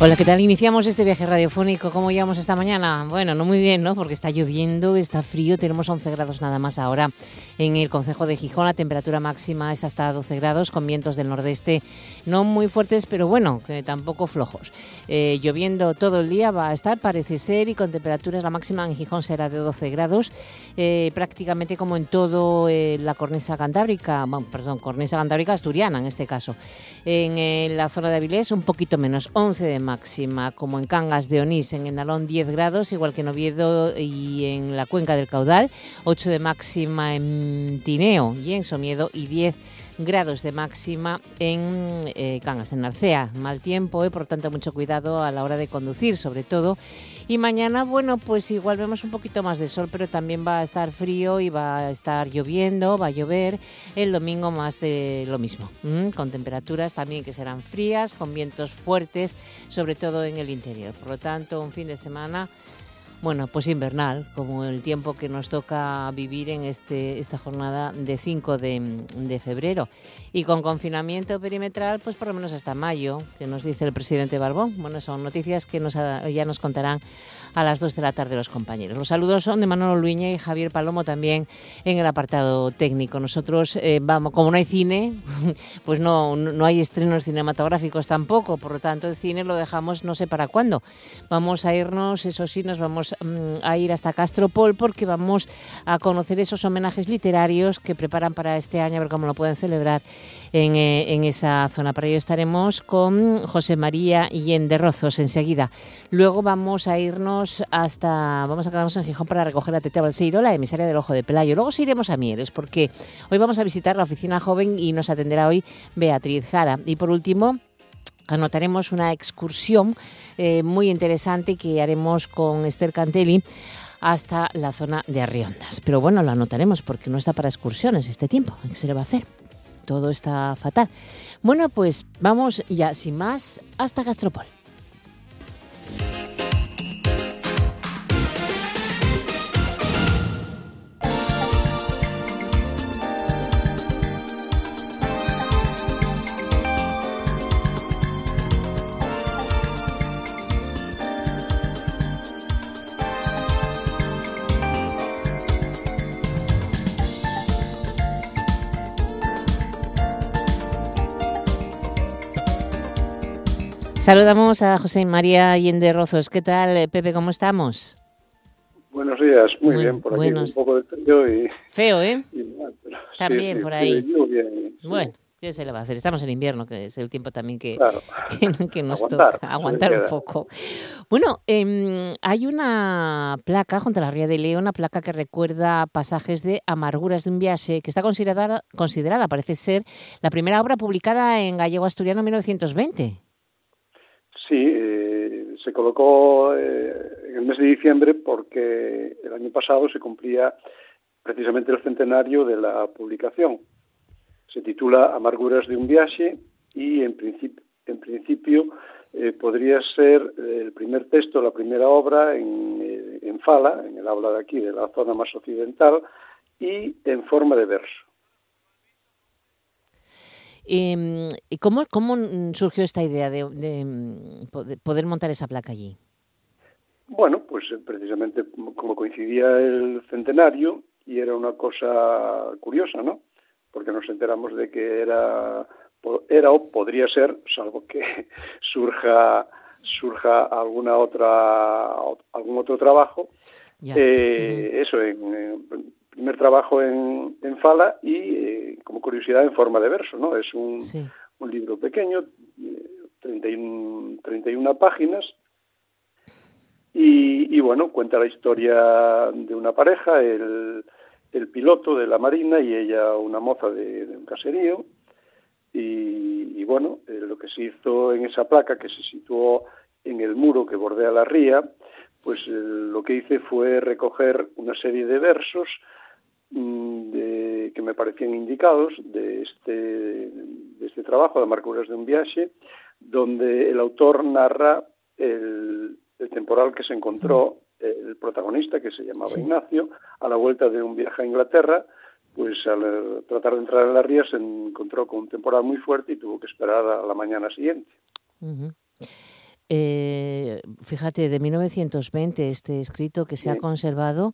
Hola, ¿qué tal? Iniciamos este viaje radiofónico. ¿Cómo llevamos esta mañana? Bueno, no muy bien, ¿no? Porque está lloviendo, está frío, tenemos 11 grados nada más ahora en el Concejo de Gijón. La temperatura máxima es hasta 12 grados, con vientos del nordeste no muy fuertes, pero bueno, tampoco flojos. Eh, lloviendo todo el día va a estar, parece ser, y con temperaturas, la máxima en Gijón será de 12 grados, eh, prácticamente como en todo eh, la cornisa cantábrica, perdón, cornisa cantábrica asturiana en este caso. En la zona de Avilés, un poquito menos, 11 de máxima, como en Cangas de Onís, en Enalón 10 grados, igual que en Oviedo y en la cuenca del caudal, 8 de máxima en Tineo y en Somiedo y 10 grados de máxima en eh, Cangas, en Narcea. Mal tiempo y por tanto mucho cuidado a la hora de conducir sobre todo. Y mañana, bueno, pues igual vemos un poquito más de sol, pero también va a estar frío y va a estar lloviendo, va a llover. El domingo más de lo mismo, con temperaturas también que serán frías, con vientos fuertes, sobre todo en el interior. Por lo tanto, un fin de semana bueno, pues invernal, como el tiempo que nos toca vivir en este, esta jornada de 5 de, febrero. Y con confinamiento perimetral, pues por lo menos hasta mayo, que nos dice el presidente Barbón. Bueno, son noticias que nos, ya nos contarán a las 2 de la tarde los compañeros. Los saludos son de Manolo Luña y Javier Palomo también en el apartado técnico. Nosotros, eh, vamos, como no hay cine, pues no, no hay estrenos cinematográficos tampoco, por lo tanto el cine lo dejamos no sé para cuándo. Vamos a irnos, eso sí, nos vamos Mm, a ir hasta Castropol porque vamos a conocer esos homenajes literarios que preparan para este año, a ver cómo lo pueden celebrar en, eh, en esa zona. Para ello estaremos con José María de Rozos enseguida. Luego vamos a irnos hasta, vamos a quedarnos en Gijón para recoger a Tete Balseiro, la emisaria del Ojo de Pelayo. Luego iremos a Mieres porque hoy vamos a visitar la oficina joven y nos atenderá hoy Beatriz Jara. Y por último, anotaremos una excursión eh, muy interesante que haremos con Esther Cantelli hasta la zona de Arriondas. Pero bueno, lo anotaremos porque no está para excursiones este tiempo. ¿Qué se le va a hacer? Todo está fatal. Bueno, pues vamos ya sin más hasta Gastropol. Saludamos a José María Allende Rozos. ¿Qué tal, Pepe? ¿Cómo estamos? Buenos días, muy, bien por aquí, un poco de frío y... Feo, ¿eh? también por ahí. bueno, ¿qué se le va a hacer? Estamos en invierno, que es el tiempo también que, que, nos toca aguantar un poco. Bueno, eh, hay una placa junto a la Ría de León, una placa que recuerda pasajes de Amarguras de un viaje, que está considerada, considerada, parece ser, la primera obra publicada en gallego asturiano en 1920. Sí, eh, se colocó eh, en el mes de diciembre porque el año pasado se cumplía precisamente el centenario de la publicación. Se titula Amarguras de un viaje y en, principio, eh, podría ser el primer texto, la primera obra en, en fala, en el habla de aquí, de la zona más occidental, y en forma de verso. Em, ¿Y cómo, cómo surgió esta idea de, poder montar esa placa allí? Bueno, pues eh, precisamente como coincidía el centenario y era una cosa curiosa, ¿no? Porque nos enteramos de que era, era o podría ser, salvo que surja surja alguna otra algún otro trabajo, eh, eso en, primer trabajo en, en Fala y eh, como curiosidad en forma de verso, ¿no? Es un, un libro pequeño, 31, 31 páginas, y, y, bueno, cuenta la historia de una pareja, el, el piloto de la Marina y ella una moza de, un caserío, y, y bueno, eh, lo que se hizo en esa placa que se situó en el muro que bordea la ría, pues eh, lo que hice fue recoger una serie de versos de, que, me parecían indicados de este, de este trabajo, de Amarguras de un viaje, donde el autor narra el, el temporal que se encontró el protagonista, que se llamaba Sí. Ignacio, a la vuelta de un viaje a Inglaterra, pues al tratar de entrar en la ría se encontró con un temporal muy fuerte y tuvo que esperar a la mañana siguiente. Ujú. Eh, fíjate, de 1920 este escrito que se ha conservado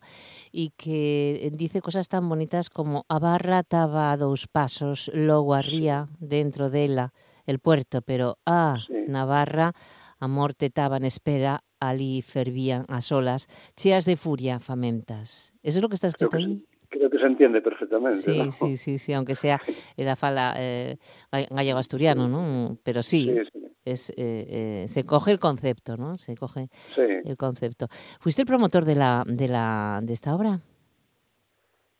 y que dice cosas tan bonitas como a barra taba a dous pasos, logo a ría dentro dela el puerto, pero a Sí. Navarra a morte taba en espera, ali fervían as olas, cheas de furia famentas. Eso es lo que está escrito se, creo que se entiende perfectamente. Sí, ¿no? sí, sí, sí, aunque sea en la fala eh, ga- gallego-asturiano, ¿no? Pero sí, Sí, sí, es, eh, eh, se coge el concepto, ¿no? Se coge sí. el concepto. ¿Fuiste el promotor de la de la de esta obra?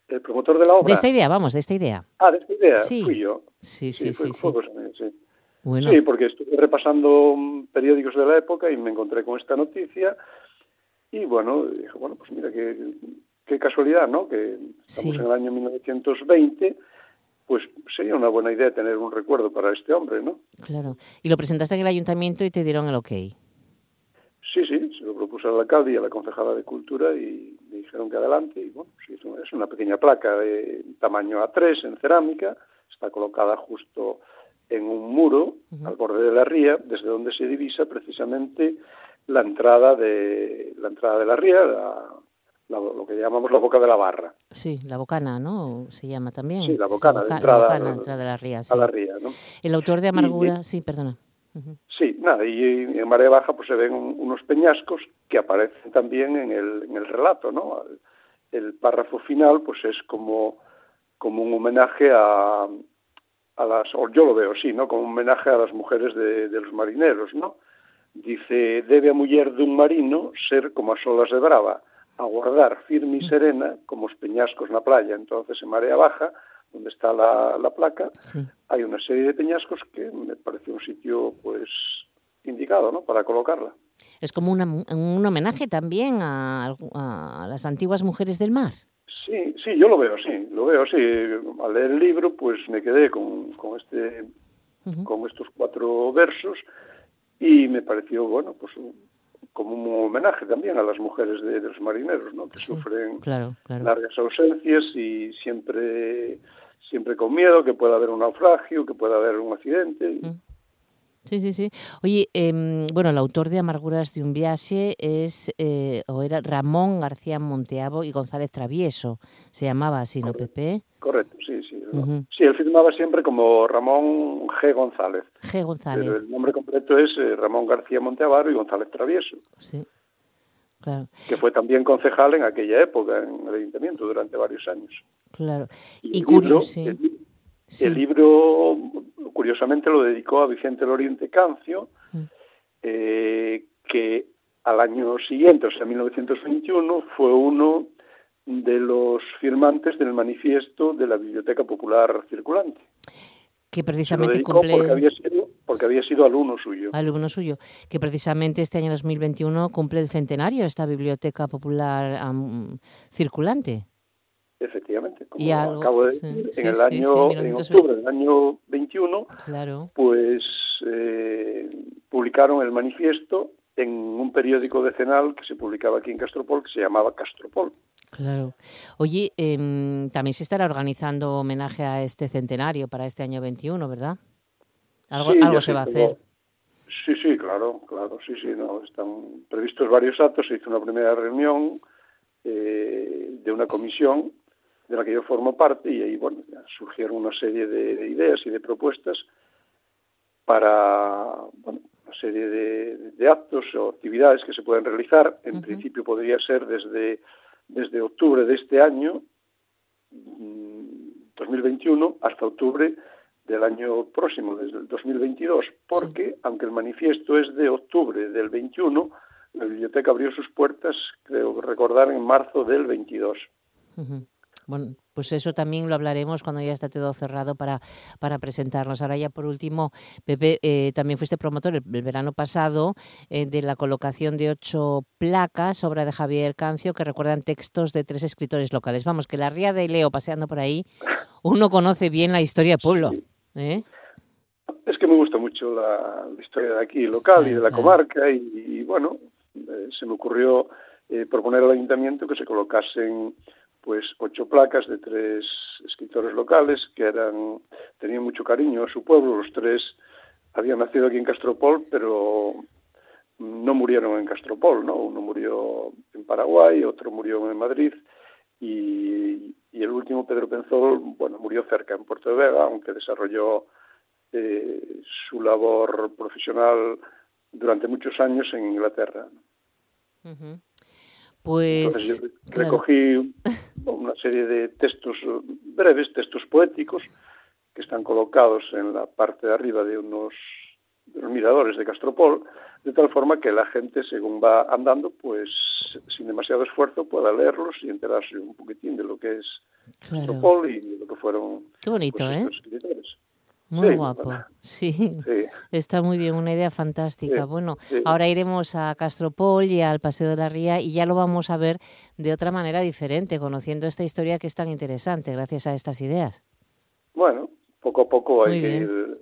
El promotor de la obra. De esta idea, vamos, de esta idea. Ah, de esta idea. Sí. Fui yo. Sí, Sí, sí, fue, mía, sí. Bueno, Sí, porque estuve repasando mm, periódicos de la época y me encontré con esta noticia y bueno, dije, bueno, pues mira, qué, qué casualidad, ¿no? Que estamos Sí. en el año 1920, pues sería una buena idea tener un recuerdo para este hombre, ¿no? claro. Y lo presentaste en el ayuntamiento y te dieron el ok. Sí, sí, se lo propuse al alcalde y a la concejala de Cultura y me dijeron que adelante. Y bueno, sí, es una- es una pequeña placa de tamaño A3 en cerámica, está colocada justo en un muro al borde de la ría, desde donde se divisa precisamente la entrada de la entrada de la ría, la- la- lo que llamamos la boca de la barra, Sí, la bocana, ¿no? Se llama también. Sí, la bocana, boca- entrada la bocana, entrada de la ría, sí. a la ría, ¿no? El autor de Amargura, sí, perdona. Sí, nada, y en marea baja pues se ven un- unos peñascos que aparecen también en el, en el relato, ¿no? El párrafo final pues es como, como un homenaje a, a las, o yo lo veo así, ¿no? Como un homenaje a las mujeres de, de los marineros, ¿no? Dice, debe a muller dun marino ser como as olas de brava, aguardar firme e serena como os peñascos na playa. Entonces, en marea baja, donde está la, la placa, Sí. hay una serie de peñascos que me parece un sitio pues indicado ¿no? para colocarla. Es como una- un homenaje también a, a las antiguas mujeres del mar. Sí, sí, yo lo veo así, lo veo así. Al leer el libro pues me quedé con, con este con estos cuatro versos y me pareció bueno pues un- como un homenaje también a las mujeres de, de los marineros ¿no? que Sí, sufren Claro, claro. largas ausencias y siempre siempre con miedo que pueda haber un naufragio que pueda haber un accidente Mm. Sí, sí, sí. Oye, em, bueno, el autor de Amarguras de un viaje es, eh, o era Ramón García Monteabo y González Travieso. Se llamaba así, ¿no, Pepe? Correcto, sí, sí. Sí, él firmaba siempre como Ramón G. González, G. González. pero el nombre completo es eh, Ramón García Monteavaro y González Travieso, Sí, claro, que fue también concejal en aquella época en el ayuntamiento durante varios años. claro. Y el curio- libro, sí, el, li- sí. el libro, curiosamente, lo dedicó a Vicente Loriente Cancio, Mm. eh, que al año siguiente, o sea, 1921, fue uno de los firmantes del manifiesto de la Biblioteca Popular Circulante. que precisamente cumple porque había sido porque había sido alumno suyo. alumno suyo, que precisamente este año 2021 cumple el centenario de esta biblioteca popular circulante. Efectivamente, como Y algo, acabo de sí, decir, sí, en el sí, año, en 1920. octubre del año 21, Claro, pues eh, publicaron el manifiesto en un periódico decenal que se publicaba aquí en Castropol, que se llamaba Castropol. claro. Oye, em, también se estará organizando homenaje a este centenario para este año 21, ¿verdad? Algo, algo se va a hacer. Sí, sí, claro, claro, sí, sí, no, están previstos varios actos, se hizo una primera reunión eh, de una comisión de la que yo formo parte y ahí, bueno, surgieron una serie de, de ideas y de propuestas para, bueno, una serie de, de actos o actividades que se pueden realizar. En principio podría ser desde, desde octubre de este año, mm, 2021, hasta octubre del año próximo, desde el 2022, porque aunque el manifiesto es de octubre del 21, la biblioteca abrió sus puertas, creo recordar, en marzo del 22. Ujú. Bueno, pues eso también lo hablaremos cuando ya esté todo cerrado para, para presentarnos. Ahora ya por último, Pepe, eh, también fuiste promotor el, verano pasado eh, de la colocación de ocho placas, obra de Javier Cancio, que recuerdan textos de tres escritores locales. Vamos, que la ría de Leo paseando por ahí, uno conoce bien la historia del pueblo. ¿eh? Es que me gusta mucho la, historia de aquí, local y de la comarca, y, bueno, se me ocurrió proponer al ayuntamiento que se colocasen pues ocho placas de tres escritores locales que eran tenían mucho cariño a su pueblo. Los tres habían nacido aquí en Castropol, pero no murieron en Castropol, ¿no? Uno murió en Paraguay, otro murió en Madrid y, el último, Pedro Penzol, bueno, murió cerca, en Puerto de Vega, aunque desarrolló eh, su labor profesional durante muchos años en Inglaterra. Pues recogí una serie de textos breves, textos poéticos, que están colocados en la parte de arriba de unos, miradores de Castropol, de tal forma que la gente, según va andando, pues sin demasiado esfuerzo pueda leerlos y enterarse un poquitín de lo que es Castropol y de lo que fueron Qué bonito, pues, ¿eh? Muy guapo, sí. Está muy bien, una idea fantástica. bueno, ahora iremos a Castropol y al Paseo de la Ría y ya lo vamos a ver de otra manera diferente, conociendo esta historia que es tan interesante gracias a estas ideas. Bueno, poco a poco hay que ir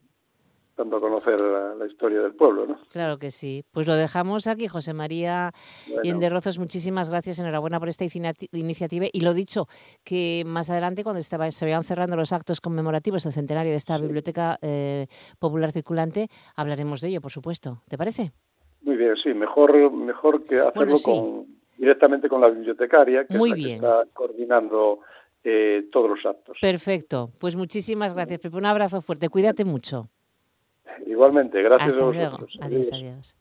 dando a conocer la, historia del pueblo, ¿no? Claro que sí. Pues lo dejamos aquí, José María bueno. Rozos, muchísimas gracias, enhorabuena por esta iniciativa. Y lo dicho, que más adelante, cuando estaba, se vayan cerrando los actos conmemorativos del centenario de esta Biblioteca eh, Popular Circulante, hablaremos de ello, por supuesto. ¿Te parece? Muy bien, sí, mejor, mejor que hacerlo con, directamente con la bibliotecaria, que, Muy está coordinando eh, todos los actos. Perfecto, pues muchísimas gracias, Pepe. Un abrazo fuerte, cuídate mucho. Igualmente, gracias Hasta a luego. vosotros. Adiós, adiós.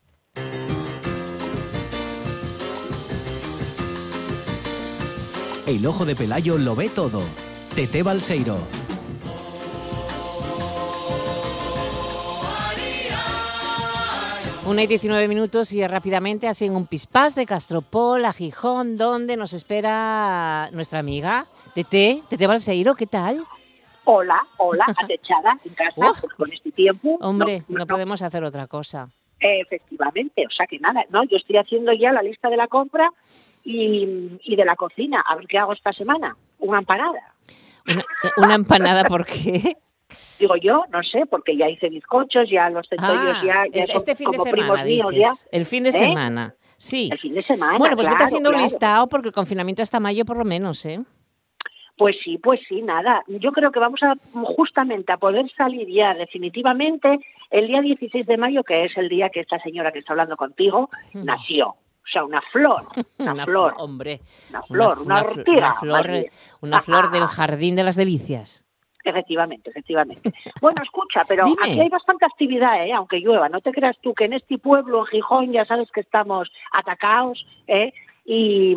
El ojo de Pelayo lo ve todo. Tete Balseiro. Una y 19 minutos y rápidamente así en un pispás de Castropol a Gijón, donde nos espera nuestra amiga Tete, Tete Balseiro, ¿qué tal? Hola, hola, atechada en casa pues con este tiempo. Hombre, no, no, podemos hacer otra cosa. efectivamente, o sea que nada, no, yo estoy haciendo ya la lista de la compra y, y de la cocina. A ver qué hago esta semana. Una empanada. ¿Una, una empanada por qué? Digo yo, no sé, porque ya hice bizcochos, ya los centollos Ah, ya, ya este, son este fin de semana, míos ya. El fin de ¿Eh? semana, sí. El fin de semana. Bueno, pues vete claro, haciendo un listado porque el confinamiento hasta mayo por lo menos, ¿eh? Pues sí, pues sí, nada. Yo creo que vamos a justamente a poder salir ya definitivamente el día 16 de mayo, que es el día que esta señora que está hablando contigo Mm. nació. O sea, una flor, una, Una flor, flo- hombre. una flor, una, ortiga. una más flor, una flor del jardín de las delicias. Efectivamente, efectivamente. Bueno, escucha, pero Dime. aquí hay bastante actividad, ¿eh? aunque llueva. No te creas tú que en este pueblo, en Gijón, ya sabes que estamos atacados, ¿eh? y,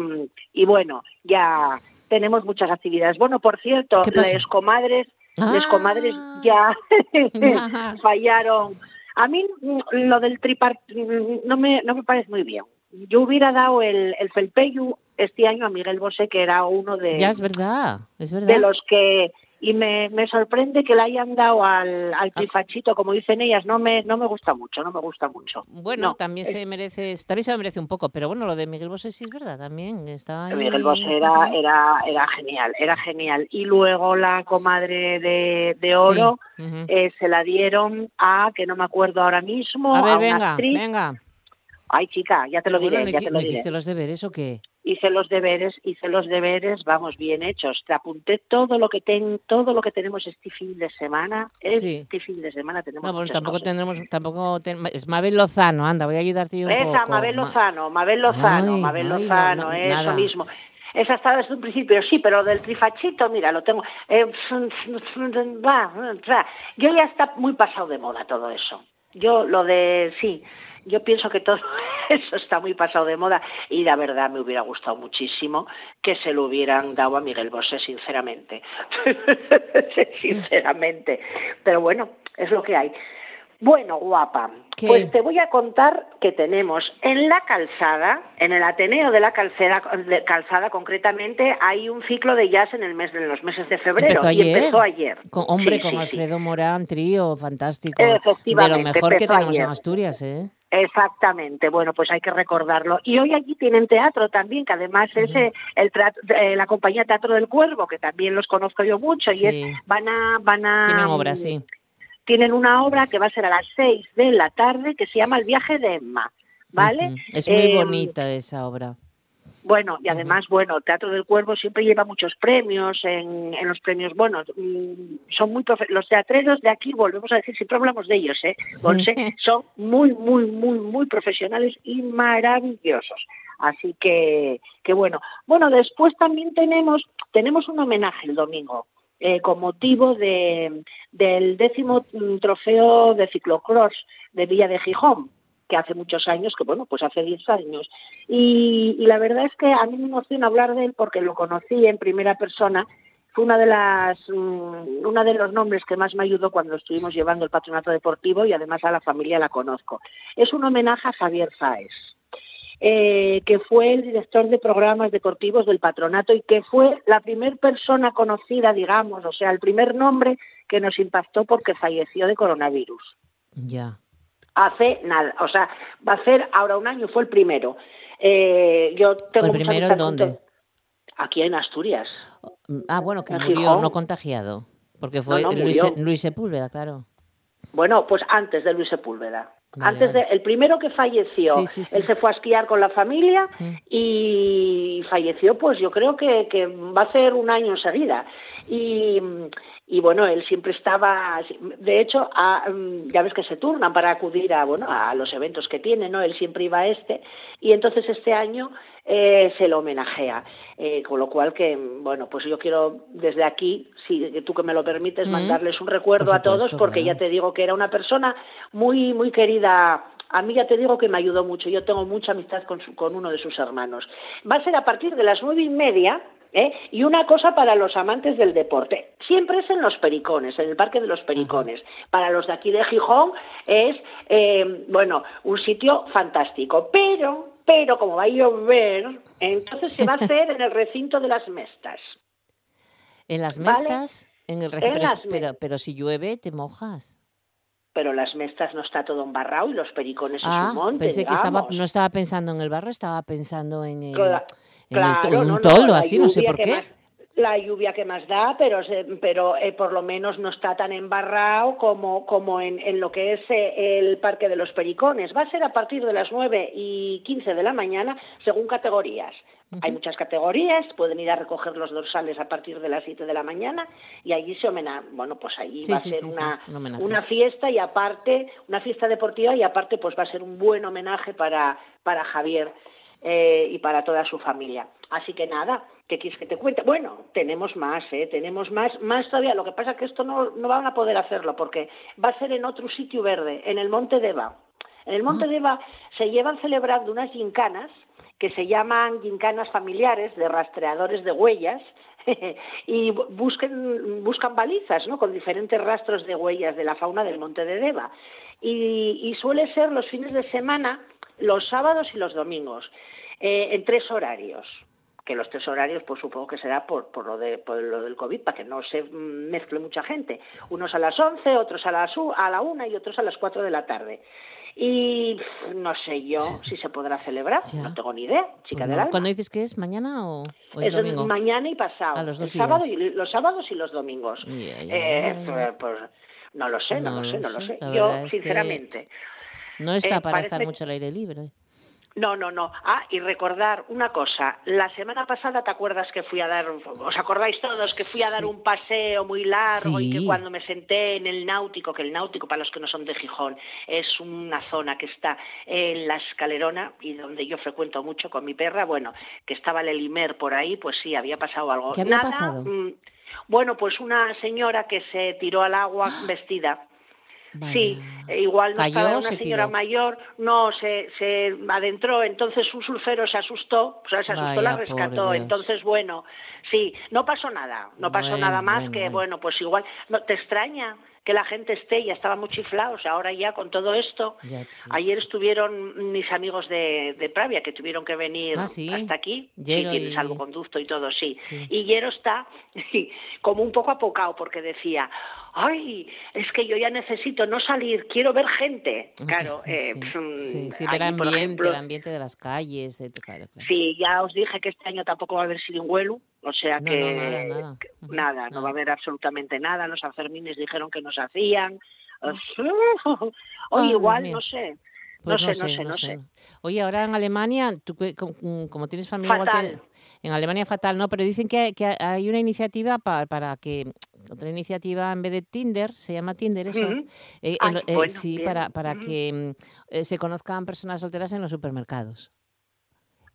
y bueno, ya tenemos muchas actividades. Bueno, por cierto, las comadres, las Ah. comadres ya Ya. fallaron. A mí mm, lo del tripart mm, no me, no me parece muy bien. Yo hubiera dado el, el felpeyu este año a Miguel Bosé, que era uno de, Ya es verdad, es verdad. de los que y me, me sorprende que le hayan dado al, al trifachito como dicen ellas no me no me gusta mucho no me gusta mucho Bueno, No, también es- se merece, también se merece un poco, pero bueno, lo de Miguel Bosé sí es verdad, también estaba ahí. Miguel Bosé era, era era genial era genial y luego la comadre de, de oro Sí, eh, se la dieron a que no me acuerdo ahora mismo A ver, una venga, actriz. venga. ay chica ya te lo bueno, diré ¿no ya te ¿no lo diré hiciste los deberes o qué? Hice los deberes, hice los deberes, vamos, bien hechos. Te apunté todo lo que ten, todo lo que tenemos este fin de semana. Sí. Este fin de semana tenemos No, muchas tampoco cosas. tendremos, tampoco ten- es Mabel Lozano, anda, voy a ayudarte yo un Esa, poco. Mabel Ma- Lozano, Mabel Lozano, Ay, Mabel ay, Lozano, no, eso nada. mismo. Esa está desde un principio, sí, pero del trifachito, mira, lo tengo. eh. Yo ya está muy pasado de moda todo eso. Yo lo de, sí, yo pienso que todo eso está muy pasado de moda y la verdad me hubiera gustado muchísimo que se lo hubieran dado a Miguel Bosé, sinceramente. sinceramente. Pero bueno, es lo que hay. Bueno, guapa, pues te voy a contar que tenemos en la calzada, en el Ateneo de la calzada, calzada concretamente, hay un ciclo de jazz en el mes de los meses de febrero empezó ayer. y empezó ayer. hombre, con Alfredo Morán, trío fantástico, de lo mejor que tenemos en Asturias, ¿eh? Exactamente, bueno, pues hay que recordarlo. Y hoy allí tienen teatro también, que además es eh, el eh, la compañía Teatro del Cuervo, que también los conozco yo mucho, y van a... Van a Tienen obras, sí tienen una obra que va a ser a las seis de la tarde que se llama El viaje de Emma, ¿vale? Es muy em, bonita esa obra. Bueno, y además, bueno, Teatro del Cuervo siempre lleva muchos premios en, en los premios, bueno, mm, son muy los teatreros de aquí, volvemos a decir, siempre hablamos de ellos, ¿eh? son muy, muy, muy, muy profesionales y maravillosos. Así que, que bueno. Bueno, después también tenemos, tenemos un homenaje el domingo eh, con motivo de, del décimo trofeo de ciclocross de Villa de Gijón, que hace muchos años, que bueno, pues hace 10 años. Y, la verdad es que a mí me emociona hablar de él porque lo conocí en primera persona. Fue una de las, mm, una de los nombres que más me ayudó cuando estuvimos llevando el patronato deportivo y además a la familia la conozco. Es un homenaje a Javier Faes eh, que fue el director de programas deportivos del patronato y que fue la primera persona conocida, digamos, o sea, el primer nombre que nos impactó porque falleció de coronavirus. Ya. Hace nada, o sea, va a ser ahora un año, fue el primero. Eh, yo tengo ¿El primero en dónde? Aquí en Asturias. Ah, bueno, que murió, no contagiado. Porque fue Luis, Luis Sepúlveda, claro. Bueno, pues antes de Luis Sepúlveda. Antes de, el primero que falleció, él se fue a esquiar con la familia y falleció, pues yo creo que, que va a ser un año enseguida. Y, y bueno, él siempre estaba, de hecho, mm, ya ves que se turnan para acudir a, bueno, a los eventos que tiene, ¿no? Él siempre iba a este. Y entonces este año eh, se lo homenajea, eh, con lo cual que, bueno, pues yo quiero desde aquí, si tú que me lo permites, mm. mandarles un recuerdo a todos porque ya te digo que era una persona muy, muy querida a mí ya te digo que me ayudó mucho. Yo tengo mucha amistad con, con uno de sus hermanos. Va a ser a partir de las nueve y media ¿eh? Y una cosa para los amantes del deporte, siempre es en los Pericones, en el Parque de los Pericones. Para los de aquí de Gijón es, eh, bueno, un sitio fantástico, pero, pero como va a llover, entonces se va a hacer en el recinto de las Mestas. ¿En las Mestas? En el recinto, pero, pero si llueve, te mojas pero las mestas no está todo embarrado y los pericones es un ah, monte. Pensé que estaba, no estaba pensando en el barro, estaba pensando en el, Claro, un toldo así, no sé por qué. La lluvia que más da, pero, pero eh, por lo menos no está tan embarrado como, como en, en lo que es eh, el Parque de los Pericones. Va a ser a partir de las 9 y 15 de la mañana, según categorías. Hay muchas categorías, pueden ir a recoger los dorsales a partir de las 7 de la mañana y allí se homenaje, bueno, pues allí va a ser una, una fiesta y aparte, una fiesta deportiva y aparte pues va a ser un buen homenaje para, para Javier eh, y para toda su familia. Así que nada, ¿qué quieres que te cuente? Bueno, tenemos más, ¿eh? Tenemos más, más todavía. Lo que pasa es que esto no, no van a poder hacerlo porque va a ser en otro sitio verde, en el Monte Deva. En el Monte. Deva se llevan celebrando unas gincanas que se llaman gincanas familiares de rastreadores de huellas y busquen, buscan balizas ¿no? con diferentes rastros de huellas de la fauna del Monte de Deva. Y, y suele ser los fines de semana los sábados y los domingos, eh, en tres horarios que los tres horarios pues supongo que será por, por, lo, de, por lo del COVID, para que no se mezcle mucha gente. Unos a las 11, otros a, las, a la 1 y otros a las 4 de la tarde. Y no sé yo si se podrá celebrar, no tengo ni idea, chica del alma. ¿Cuándo dices que es? ¿Mañana o, es, domingo? mañana y pasado. los dos sábado y, los sábados y los domingos. Eh, pues, pues, no lo sé, no, lo sé, no lo sé. Yo, sinceramente... No está eh, para estar mucho al aire libre. No, no, no. Ah, y recordar una cosa. La semana pasada, ¿te acuerdas que fui a dar, os acordáis todos, que fui a dar un paseo muy largo y que cuando me senté en el náutico, que el náutico, para los que no son de Gijón, es una zona que está en la escalerona y donde yo frecuento mucho con mi perra, bueno, que estaba el Elimer por ahí, pues sí, había pasado algo. ¿Qué había pasado? Mm, bueno, pues una señora que se tiró al agua vestida Sí, eh, igual no estaba una señora mayor, no, se, se adentró, entonces un surfero se asustó, o sea, se asustó, la rescató, entonces bueno, sí, no pasó nada, no pasó nada más que, bueno. pues igual, no, ¿te extraña? Que la gente esté, ya estaba muy chiflados, ahora ya con todo esto. Ayer estuvieron mis amigos de, de, Pravia que tuvieron que venir ah, hasta aquí, Yero sí, y... salvoconducto y todo, sí. Y Yero está como un poco apocado porque decía, ay, es que yo ya necesito no salir, quiero ver gente. Claro, eh, sí, sí, ver ambiente, el ambiente de las calles. De, claro, claro. Sí, ya os dije que este año tampoco va a haber siringuelo, o sea no, que, no, nada, nada. que nada, no va a haber absolutamente nada. Los Sanfermines dijeron que nos hacían. Oye, igual, no sé. Pues no, sé, no sé, no sé. Oye, ahora en Alemania, tú como, como tienes familia fatal. igual en Alemania fatal, ¿no? Pero dicen que, que hay una iniciativa para, para, que otra iniciativa en vez de Tinder, se llama Tinder eso, eh, Ay, eh, bueno, sí, bien. para, para que eh, se conozcan personas solteras en los supermercados.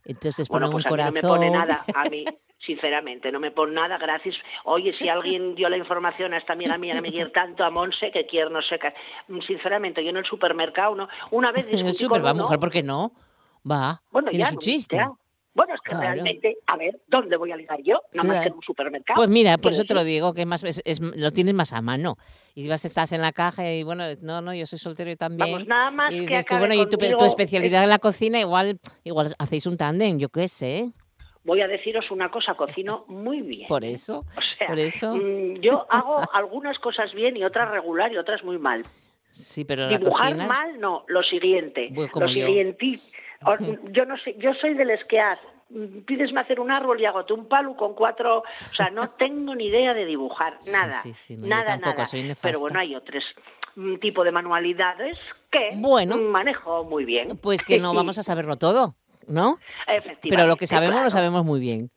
Entonces Bueno, ponen pues un a mí corazón. no me pone nada, a mí, sinceramente, no me pone nada, gracias. Oye, si alguien dio la información a esta amiga mía que me quiere tanto a Monse, que quiere no sé qué. Sinceramente, yo en el supermercado, no. Una vez En el discutí super, con va, uno- mujer, ¿por qué no? Va, Bueno, tiene ya, su chiste. ya. Bueno, es que Claro. realmente, a ver, ¿dónde voy a ligar yo? No más que en un supermercado. Pues mira, por eso te lo digo, que más es, es- lo tienes más a mano. Y vas, estás en la caja y bueno, no, no, yo soy soltero y también. Vamos, nada más y que dices tú, bueno, y tu, tu especialidad en la cocina, igual, igual hacéis un tándem, yo qué sé. Voy a deciros una cosa, cocino muy bien. Por eso, O sea, por eso. mm, yo hago algunas cosas bien y otras regular y otras muy mal. Sí, pero la Dibujar cocina. mal, no, lo siguiente. Como lo siguiente. Yo no sé, yo soy del esqueaz. Pídesme hacer un árbol y hago un palo con cuatro. O sea, no tengo ni idea de dibujar, nada. sí, sí, no, nada, tampoco, nada. Pero bueno, hay otros mm, tipo de manualidades que Bueno. manejo muy bien. Pues que no vamos a saberlo todo, ¿no? Efectivamente. Pero lo que sabemos claro. lo sabemos muy bien.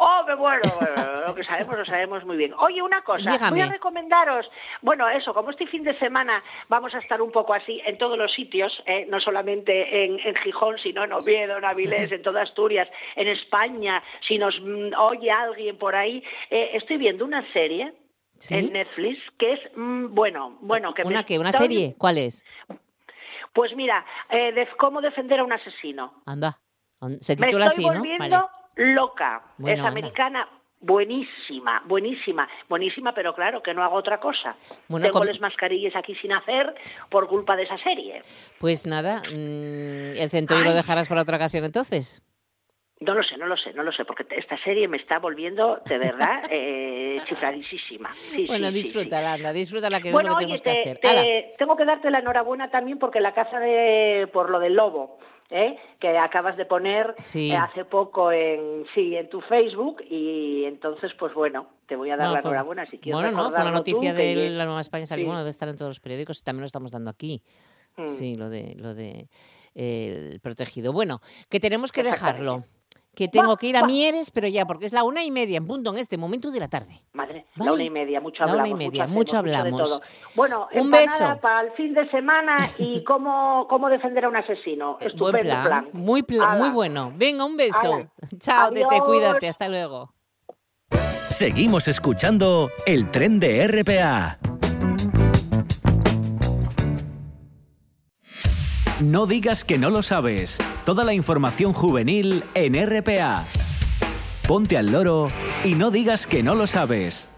Oh, bueno, bueno, lo que sabemos lo sabemos muy bien. Oye, una cosa, Dígame. voy a recomendaros, bueno, eso, como este fin de semana vamos a estar un poco así en todos los sitios, eh, no solamente en, en Gijón, sino en Oviedo, en Avilés, en toda Asturias, en España, si nos mm, oye alguien por ahí, eh, estoy viendo una serie ¿Sí? en Netflix que es, mm, bueno, bueno, que me ¿Una qué? ¿Una serie? ¿Cuál es? Pues mira, eh, de cómo defender a un asesino. Anda. Se Me titula estoy así, ¿no? volviendo loca. Bueno, es anda. americana. Buenísima, buenísima, buenísima, pero claro que no hago otra cosa. Bueno, Tengo las mascarillas aquí sin hacer por culpa de esa serie. Pues nada, mm, el centro y lo dejarás para otra ocasión entonces. No lo sé, no lo sé, no lo sé, porque esta serie me está volviendo de verdad eh, chifladísima. Sí, bueno, sí, disfrútala, disfrútala, que Bueno, es lo que oye, tenemos que hacer. te- tengo que darte la enhorabuena también porque la casa de por lo del lobo, ¿eh? que acabas de poner Sí. eh, hace poco en sí en tu Facebook y entonces pues bueno te voy a dar No, la fue- enhorabuena si quieres Bueno, no, fue una tú, noticia que de la Nueva España salió, Sí. bueno, debe estar en todos los periódicos y también lo estamos dando aquí. Mm. Sí, lo de lo de eh, el protegido. Bueno, que tenemos que dejarlo. Que tengo Va, que ir a va. Mieres, pero ya, porque es la una y media en punto en este momento de la tarde. Madre, Vale. la una y media, mucho La una hablamos. y media, mucho, mucho hacemos, de hablamos. todo. Bueno, Un beso. para el fin de semana y cómo, cómo defender a un asesino. Eh, Estupendo Buen plan, plan. Muy, pla- muy bueno. Venga, un beso. Chao, tete, cuídate, hasta luego. Seguimos escuchando el tren de RPA. No digas que no lo sabes. Toda la información juvenil en RPA. Ponte al loro y no digas que no lo sabes.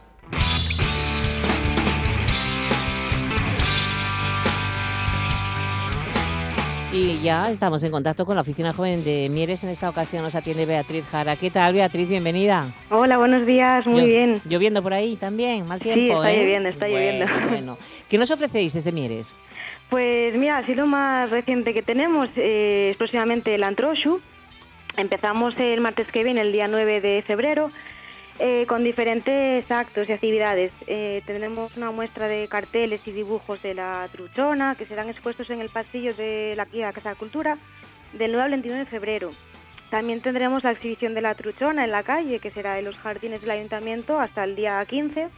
Y ya estamos en contacto con la Oficina Joven de Mieres. En esta ocasión nos atiende Beatriz Jara. ¿Qué tal, Beatriz? Bienvenida. Hola, buenos días, muy Llo- bien. Lloviendo por ahí también, mal Sí, tiempo, está ¿eh? lloviendo, está Bueno, lloviendo. Bueno, ¿qué nos ofrecéis desde Mieres? Pues mira, así lo más reciente que tenemos eh, es próximamente el Antroshu. Empezamos el martes que viene, el día 9 de febrero, eh, con diferentes actos y actividades. Eh, tendremos una muestra de carteles y dibujos de la truchona que serán expuestos en el pasillo de la aquí, la Casa de Cultura del 9 al 21 de febrero. También tendremos la exhibición de la truchona en la calle, que será en los jardines del ayuntamiento hasta el día 15.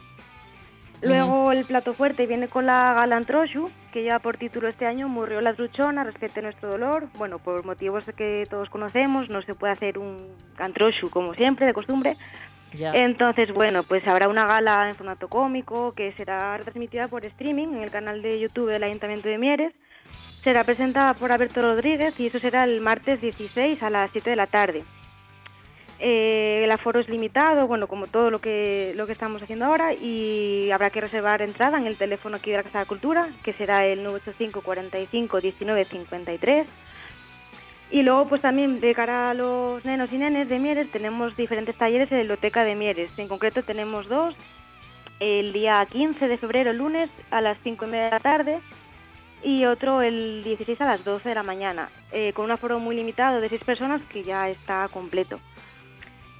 Luego el plato fuerte viene con la Galantroshu, que ya por título este año murió la truchona, respete nuestro dolor. Bueno, por motivos que todos conocemos, no se puede hacer un Gantroshu como siempre, de costumbre. Entonces, bueno, pues habrá una gala en formato cómico que será retransmitida por streaming en el canal de YouTube del Ayuntamiento de Mieres. Será presentada por Alberto Rodríguez y eso será el martes 16 a las 7 de la tarde. Eh, el aforo es limitado, bueno, como todo lo que, lo que estamos haciendo ahora, y habrá que reservar entrada en el teléfono aquí de la Casa de Cultura, que será el 985 45 19 53. Y luego, pues también de cara a los nenos y nenes de Mieres, tenemos diferentes talleres en la biblioteca de Mieres. En concreto tenemos dos, el día 15 de febrero, lunes, a las 5 y media de la tarde, y otro el 16 a las 12 de la mañana, eh, con un aforo muy limitado de 6 personas que ya está completo.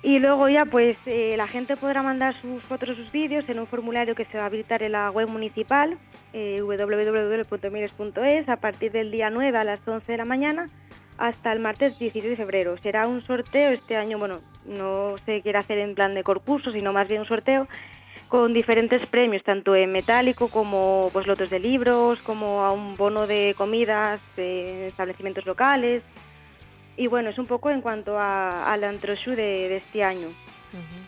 Y luego ya pues eh, la gente podrá mandar sus fotos sus vídeos en un formulario que se va a habilitar en la web municipal eh, www.mires.es a partir del día 9 a las 11 de la mañana hasta el martes 16 de febrero. Será un sorteo este año, bueno, no se quiere hacer en plan de concurso, sino más bien un sorteo con diferentes premios, tanto en metálico como pues lotes de libros, como a un bono de comidas de establecimientos locales, y bueno, es un poco en cuanto a, al Antroshu de, de este año,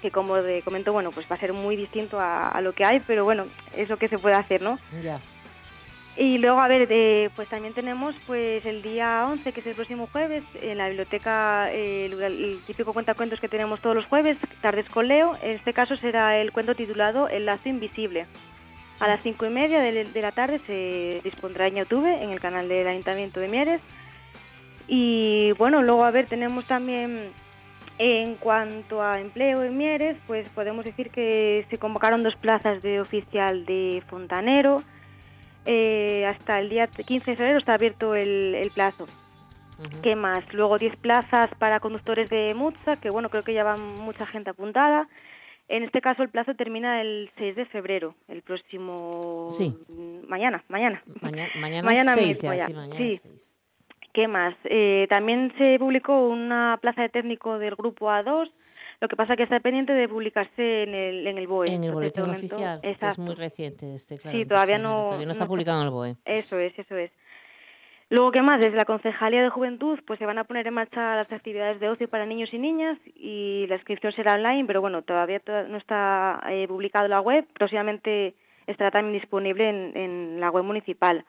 que como de, comento, bueno, pues va a ser muy distinto a, lo que hay, pero bueno, es lo que se puede hacer, ¿no? Ya. Y luego, a ver, eh, pues también tenemos pues el día 11, que es el próximo jueves, en la biblioteca, eh, el, típico cuentacuentos que tenemos todos los jueves, Tardes con Leo. En este caso será el cuento titulado El lazo invisible. A las cinco y media de, de la tarde se dispondrá en YouTube, en el canal del Ayuntamiento de Mieres. Y bueno, luego a ver, tenemos también en cuanto a empleo en Mieres, pues podemos decir que se convocaron dos plazas de oficial de fontanero. Eh, hasta el día 15 de febrero está abierto el, plazo. ¿Qué más? Luego 10 plazas para conductores de Mutza, que bueno, creo que ya va mucha gente apuntada. En este caso el plazo termina el 6 de febrero, el próximo... Sí. Mañana, mañana. Mañana, mañana, 6, sí, ¿Qué más? Eh, también se publicó una plaza de técnico del grupo A2, lo que pasa que está pendiente de publicarse en el, en el BOE. En el boletín oficial, es muy reciente este, claro. Sí, todavía no, todavía no está publicado en el BOE. Eso es, eso es. Luego, ¿qué más? Desde la Concejalía de Juventud, pues se van a poner en marcha las actividades de ocio para niños y niñas y la inscripción será online, pero bueno, todavía no está eh, publicado en la web. Próximamente estará también disponible en, en la web municipal.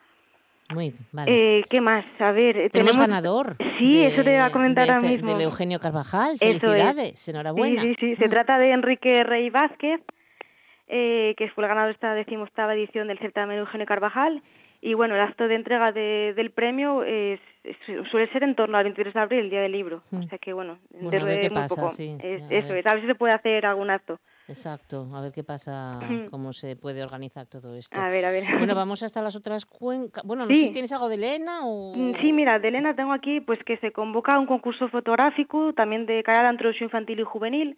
Muy bien, vale. Eh, ¿Qué más? A ver, tenemos, ganador. Sí, eso te iba a comentar ahora mismo. De Eugenio Carvajal. Felicidades, enhorabuena. Sí, sí, sí. Se mm. trata de Enrique Rey Vázquez, eh, que fue el ganador de esta decimoctava edición del certamen Eugenio Carvajal. Y bueno, el acto de entrega de, del premio es, suele ser en torno al 23 de abril, el día del libro. O mm. sea que bueno, bueno a ver qué pasa, poco. Sí, eso es, a ver si se puede hacer algún acto. Exacto, a ver qué pasa, cómo se puede organizar todo esto. A ver, a ver. Bueno, vamos hasta las otras cuencas. Bueno, no sé si tienes algo de Elena o... Mm, sí, mira, de Elena tengo aquí pues que se convoca un concurso fotográfico también de cara al infantil y juvenil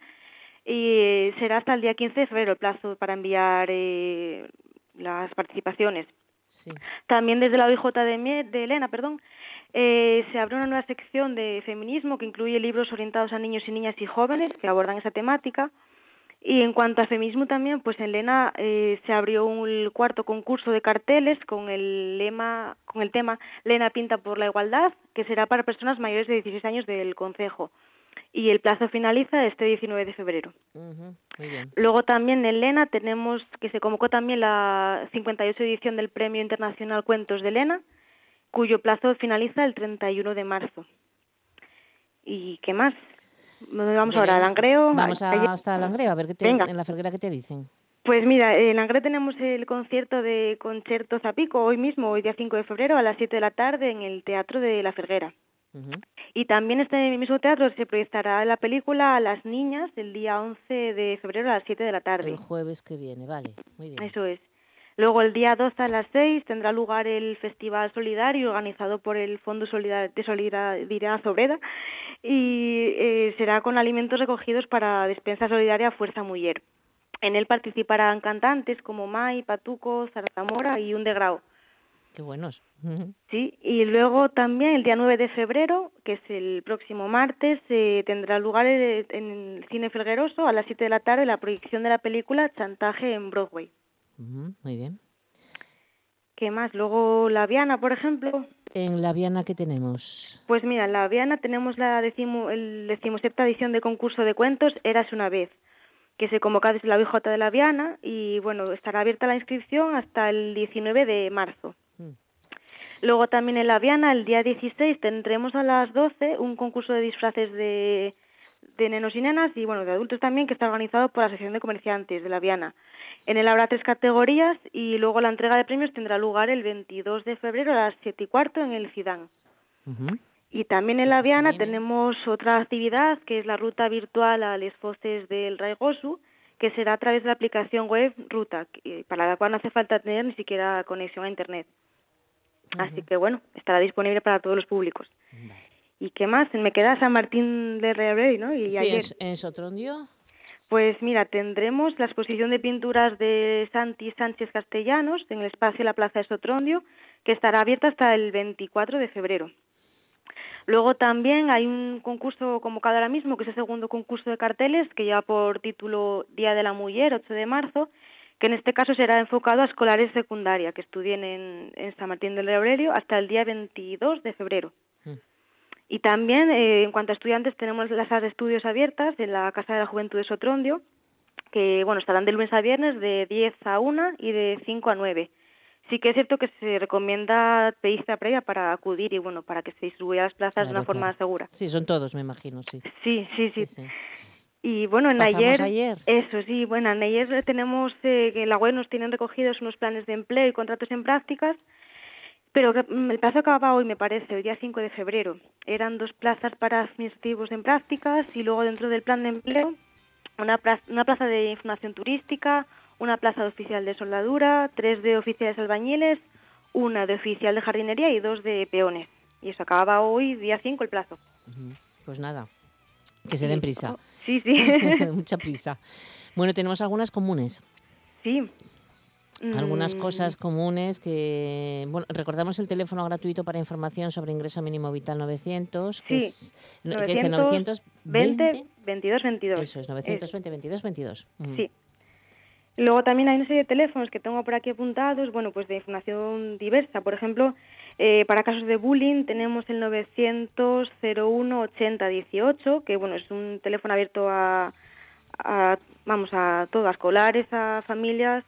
y será hasta el día 15 de febrero el plazo para enviar eh, las participaciones. Sí. También desde la OIJ de, de Elena, perdón, eh, se abre una nueva sección de feminismo que incluye libros orientados a niños y niñas y jóvenes que abordan esa temática. Y en cuanto a feminismo también, pues en Lena eh, se abrió un cuarto concurso de carteles con el lema, con el tema Lena pinta por la igualdad, que será para personas mayores de 16 años del concejo. Y el plazo finaliza este 19 de febrero. Luego también en Lena tenemos que se convocó también la 58 edición del Premio Internacional Cuentos de Lena, cuyo plazo finaliza el 31 de marzo. ¿Y qué más? Vamos ahora a Langreo. Vamos hasta Langreo, a ver qué te, en la Ferguera qué te dicen. Pues mira, en Langreo tenemos el concierto de Concierto Zapico hoy mismo, hoy día 5 de febrero, a las 7 de la tarde en el Teatro de la Ferguera. Y también este mismo teatro se proyectará la película a las niñas el día 11 de febrero a las 7 de la tarde. El jueves que viene, vale, muy bien. Eso es. Luego el día 12 a las 6 tendrá lugar el Festival Solidario organizado por el Fondo de Solidaridad Obrera y eh, será con alimentos recogidos para Despensa Solidaria Fuerza Mujer. En él participarán cantantes como Mai, Patuco, Zarazamora y Un de Grau. Qué buenos. Sí, y luego también el día 9 de febrero, que es el próximo martes, eh, tendrá lugar en el Cine Felgueroso a las 7 de la tarde la proyección de la película Chantaje en Broadway. muy bien. ¿Qué más? Luego La Viana, por ejemplo, en La Viana, ¿qué tenemos? Pues mira, en La Viana tenemos la decimo, el decimosepta edición de concurso de cuentos Eras una vez, que se convoca desde la BJ de La Viana y bueno, estará abierta la inscripción hasta el 19 de marzo. Mm. Luego también en La Viana, el día 16, tendremos a las 12 un concurso de disfraces de, de nenos y nenas y bueno, de adultos también, que está organizado por la Asociación de Comerciantes de la Viana. En él habrá tres categorías y luego la entrega de premios tendrá lugar el 22 de febrero a las 7 y cuarto en el Cidán. Y también en la Viana tenemos otra actividad que es la ruta virtual a Les Fosses del Raigosu, que será a través de la aplicación web Ruta, para la cual no hace falta tener ni siquiera conexión a Internet. Así que bueno, estará disponible para todos los públicos. ¿Y qué más? Me queda San Martín de Rey, ¿no? Y sí, ayer... en Sotrondio. Pues mira, tendremos la exposición de pinturas de Santi Sánchez Castellanos en el espacio La Plaza de Sotrondio, que estará abierta hasta el 24 de febrero. Luego también hay un concurso convocado ahora mismo, que es el segundo concurso de carteles, que lleva por título Día de la Mujer, 8 de marzo, que en este caso será enfocado a escolares secundaria que estudien en, San Martín del Aurelio hasta el día 22 de febrero. Y también, eh, en cuanto a estudiantes, tenemos las salas de estudios abiertas en la Casa de la Juventud de Sotrondio, que bueno estarán de lunes a viernes de 10 a 1 y de 5 a 9. Sí que es cierto que se recomienda pedir previa para acudir y bueno, para que se distribuya las plazas de una forma segura. Sí, son todos, me imagino, sí. Sí, sí, sí. Y bueno, en ayer, ayer, Eso sí, bueno, en ayer tenemos eh, que en la web nos tienen recogidos unos planes de empleo y contratos en prácticas, pero mm, el plazo acababa hoy, me parece, el día 5 de febrero. Eran dos plazas para administrativos en prácticas y luego dentro del plan de empleo una una plaza de información turística, una plaza de oficial de soldadura, tres de oficiales albañiles, una de oficial de jardinería y dos de peones. Y eso acababa hoy, día 5, el plazo. Pues nada, que se den prisa. Sí, sí. Mucha prisa. Bueno, tenemos algunas comunes. Sí. Algunas mm. cosas comunes que... Bueno, recordamos el teléfono gratuito para información sobre ingreso mínimo vital 900, que, es, que es el 920... 22 22. Eso es, 920 22 22. Sí. Luego también hay una serie de teléfonos que tengo por aquí apuntados, bueno, pues de información diversa. Por ejemplo, eh, para casos de bullying tenemos el 900 01 80 18, que bueno, es un teléfono abierto a, vamos, a todas, escolares, a familias,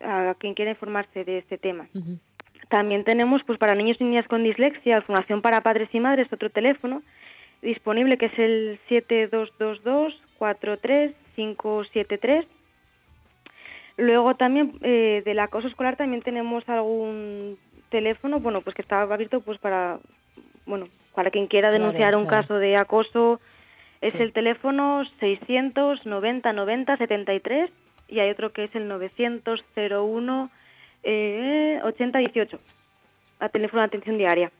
a quien quiera informarse de este tema. También tenemos, pues para niños y niñas con dislexia, formación para padres y madres, otro teléfono disponible que es el 7222 43573 Luego también eh, del acoso escolar también tenemos algún teléfono, bueno, pues que está abierto pues para, bueno, para quien quiera denunciar un caso de acoso. Es el teléfono 690 90 73 y hay otro que es el 900 01 eh, 80 18. A teléfono de atención diaria.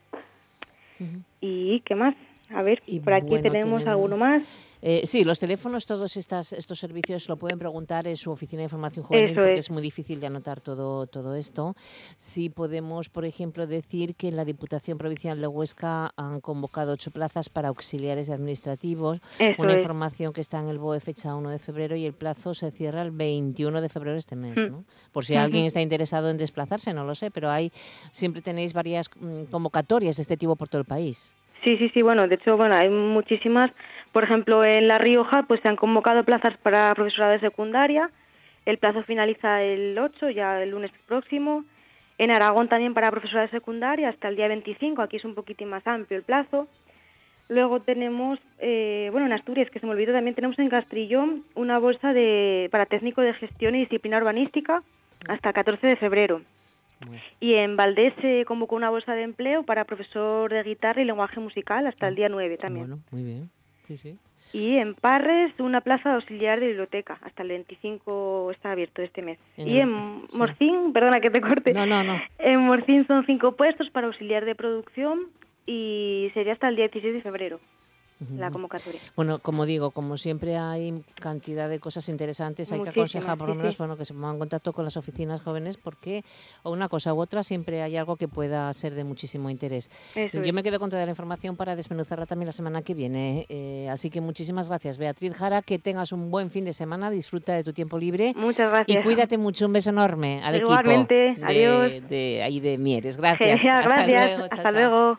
¿Y qué más? A ver, por aquí tenemos, alguno más. Eh, sí, los teléfonos, todos estas, estos servicios lo pueden preguntar en su oficina de información juvenil porque es. muy difícil de anotar todo, todo esto. Sí podemos, por ejemplo, decir que en la Diputación Provincial de Huesca han convocado ocho plazas para auxiliares administrativos. una información que está en el BOE fecha 1 de febrero y el plazo se cierra el 21 de febrero de este mes. Mm. ¿no? Por si alguien está interesado en desplazarse, no lo sé, pero hay siempre tenéis varias mm, convocatorias de este tipo por todo el país. Sí, sí, sí, bueno, de hecho, bueno, hay muchísimas. Por ejemplo, en La Rioja, pues se han convocado plazas para profesorado de secundaria. El plazo finaliza el 8, ya el lunes próximo. En Aragón también para profesorado de secundaria hasta el día 25, aquí es un poquitín más amplio el plazo. Luego tenemos, eh, bueno, en Asturias, que se me olvidó, también tenemos en Castrillón una bolsa de, para técnico de gestión y disciplina urbanística hasta el 14 de febrero. Y en Valdés se convocó una bolsa de empleo para profesor de guitarra y lenguaje musical hasta el día 9 también. Bueno, muy bien. Sí, sí. Y en Parres una plaza de auxiliar de biblioteca. Hasta el 25 está abierto este mes. y en Morcín, perdona que te corte. No, no, no. En Morcín son cinco puestos para auxiliar de producción y sería hasta el día 16 de febrero la convocatoria. Bueno, como digo, como siempre hay cantidad de cosas interesantes, hay que aconsejar por lo menos bueno, que se pongan en contacto con las oficinas jóvenes porque o una cosa u otra siempre hay algo que pueda ser de muchísimo interés. Yo me quedo con toda la información para desmenuzarla también la semana que viene. Eh, así que muchísimas gracias, Beatriz Jara, que tengas un buen fin de semana, disfruta de tu tiempo libre. Muchas gracias. Y cuídate mucho, un beso enorme al Igualmente. equipo Adiós. de, ahí de Mieres. Gracias. Hasta luego. Hasta luego.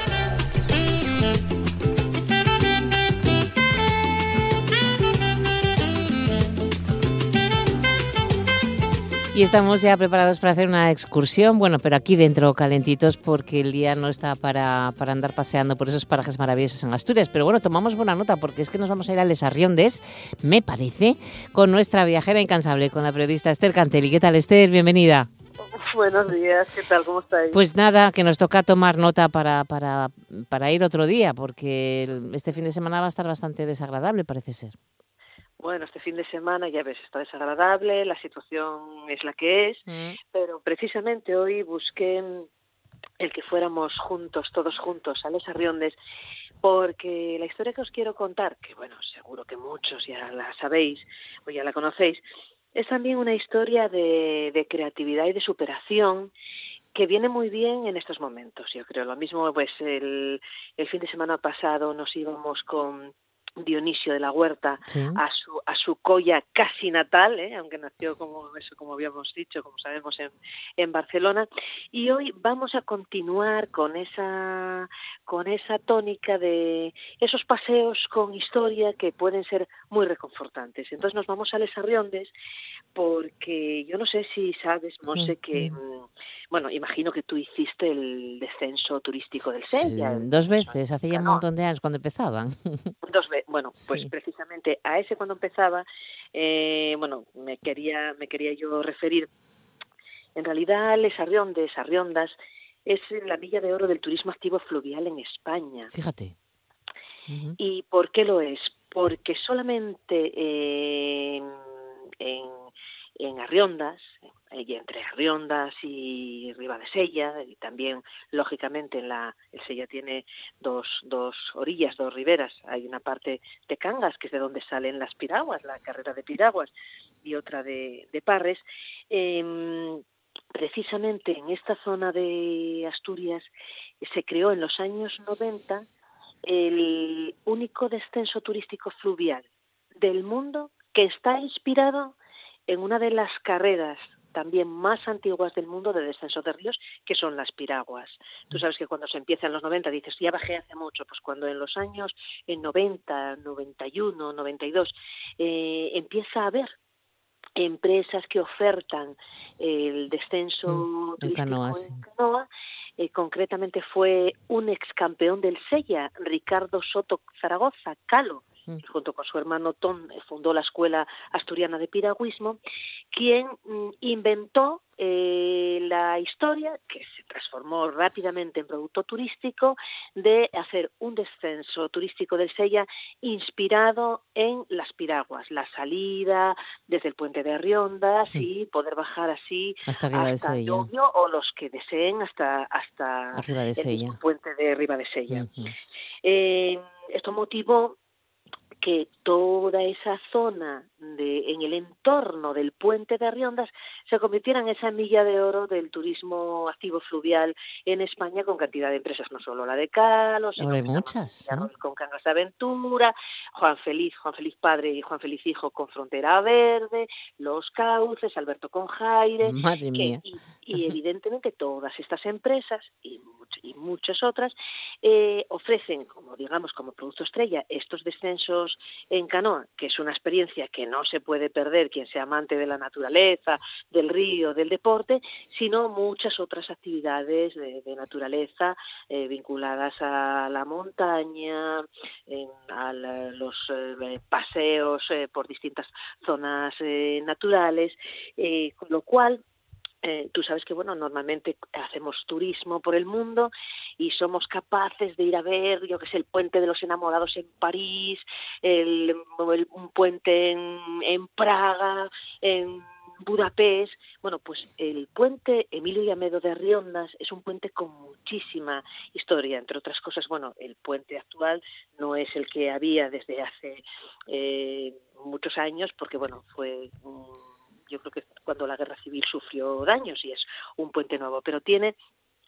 Y estamos ya preparados para hacer una excursión, bueno, pero aquí dentro calentitos porque el día no está para, para andar paseando por esos parajes maravillosos en Asturias. Pero bueno, tomamos buena nota porque es que nos vamos a ir a Les Arriondes, me parece, con nuestra viajera incansable, con la periodista Esther Cantelli. ¿Qué tal, Esther? Bienvenida. Buenos días, ¿qué tal? ¿Cómo estáis? Pues nada, que nos toca tomar nota para, para, para ir otro día, porque este fin de semana va a estar bastante desagradable, parece ser. Bueno, este fin de semana ya ves, está desagradable, la situación es la que es, mm. pero precisamente hoy busqué el que fuéramos juntos, todos juntos, a Les Arriondes, porque la historia que os quiero contar, que bueno, seguro que muchos ya la sabéis o ya la conocéis, es también una historia de, de creatividad y de superación que viene muy bien en estos momentos, yo creo. Lo mismo, pues el, el fin de semana pasado nos íbamos con Dionisio de la Huerta a su a su colla casi natal, ¿eh? aunque nació como eso como habíamos dicho, como sabemos en, en Barcelona y hoy vamos a continuar con esa con esa tónica de esos paseos con historia que pueden ser muy reconfortantes. Entonces nos vamos a Les Arriondes porque yo no sé si sabes, Monse, que mm, bueno, imagino que tú hiciste el descenso turístico del Sella. dos veces, hace ya un montón de años cuando empezaban. Dos veces, bueno, pues precisamente a ese cuando empezaba, eh, bueno, me quería, me quería yo referir. En realidad, Les Arriondes, Arriondas, es la milla de oro del turismo activo fluvial en España. Fíjate. ¿Y por qué lo es? Porque solamente eh, en, en Arriondas, y entre Arriondas y Sella, y también lógicamente en la el Sella tiene dos, dos orillas, dos riberas, hay una parte de Cangas que es de donde salen las piraguas, la carrera de piraguas y otra de, de Parres. Eh, precisamente en esta zona de Asturias se creó en los años 90 el único descenso turístico fluvial del mundo que está inspirado en una de las carreras también más antiguas del mundo de descenso de ríos, que son las piraguas. Tú sabes que cuando se empieza en los 90 dices, ya bajé hace mucho, pues cuando en los años en 90, 91, 92 eh, empieza a haber empresas que ofertan el descenso mm, en canoa, eh, concretamente fue un ex campeón del Sella, Ricardo Soto Zaragoza, Calo, Mm. junto con su hermano Tom fundó la Escuela Asturiana de Piragüismo, quien mm, inventó eh, la historia, que se transformó rápidamente en producto turístico, de hacer un descenso turístico del Sella inspirado en las piraguas, la salida desde el puente de Arriondas y poder bajar así hasta arriba de Sella. o los que deseen hasta hasta el puente de Arriba de Sella. eh, esto motivó que toda esa zona de, en el entorno del puente de Arriondas se convirtiera en esa milla de oro del turismo activo fluvial en España con cantidad de empresas, no solo la de Calos, sino hay muchas, con Cangas de Aventura, Juan Feliz, Juan Feliz Padre y Juan Feliz Hijo con Frontera Verde, Los Cauces, Alberto con Jaire, Madre mía. Y, evidentemente todas estas empresas y, y muchas otras eh, ofrecen, como digamos, como producto estrella, estos descensos en canoa, que es una experiencia que no se puede perder quien sea amante de la naturaleza, del río, del deporte, sino muchas otras actividades de, naturaleza eh, vinculadas a la montaña, a los eh, paseos por distintas zonas naturales, con lo cual eh, tú sabes que bueno normalmente hacemos turismo por el mundo y somos capaces de ir a ver yo que sé el puente de los enamorados en París el, un puente en, Praga en Budapest, bueno, pues el puente Emilio Llamedo de Riondas es un puente con muchísima historia, entre otras cosas, bueno, el puente actual no es el que había desde hace eh, muchos años, porque bueno, fue un yo creo que cuando la guerra civil sufrió daños y es un puente nuevo, pero tiene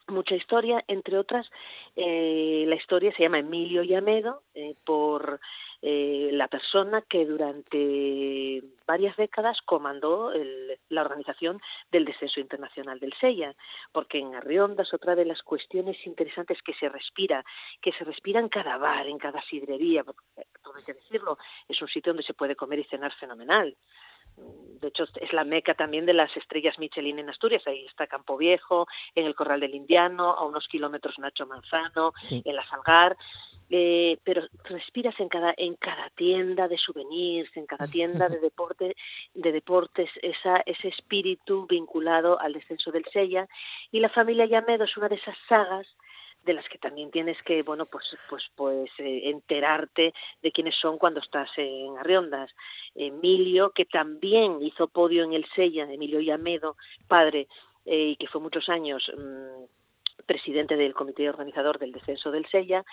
mucha historia, entre otras, eh, la historia se llama Emilio Llamedo, eh, por eh, la persona que durante varias décadas comandó la organización del descenso internacional del SEIA, porque en Arriondas otra de las cuestiones interesantes que se respira, que se respira en cada bar, en cada sidrería, todo hay que decirlo, es un sitio donde se puede comer y cenar fenomenal de hecho es la meca también de las estrellas Michelin en Asturias, ahí está Campo Viejo, en el Corral del Indiano, a unos kilómetros Nacho Manzano, en la Salgar, eh, pero respiras en cada en cada tienda de souvenirs, en cada tienda de deporte de deportes esa ese espíritu vinculado al descenso del Sella. Y la familia Llamedo es una de esas sagas de las que también tienes que bueno pues pues pues eh, enterarte de quiénes son cuando estás en Arriondas. Emilio que también hizo podio en el Sella Emilio Llamedo padre eh, y que fue muchos años mm, presidente del comité organizador del descenso del Sella,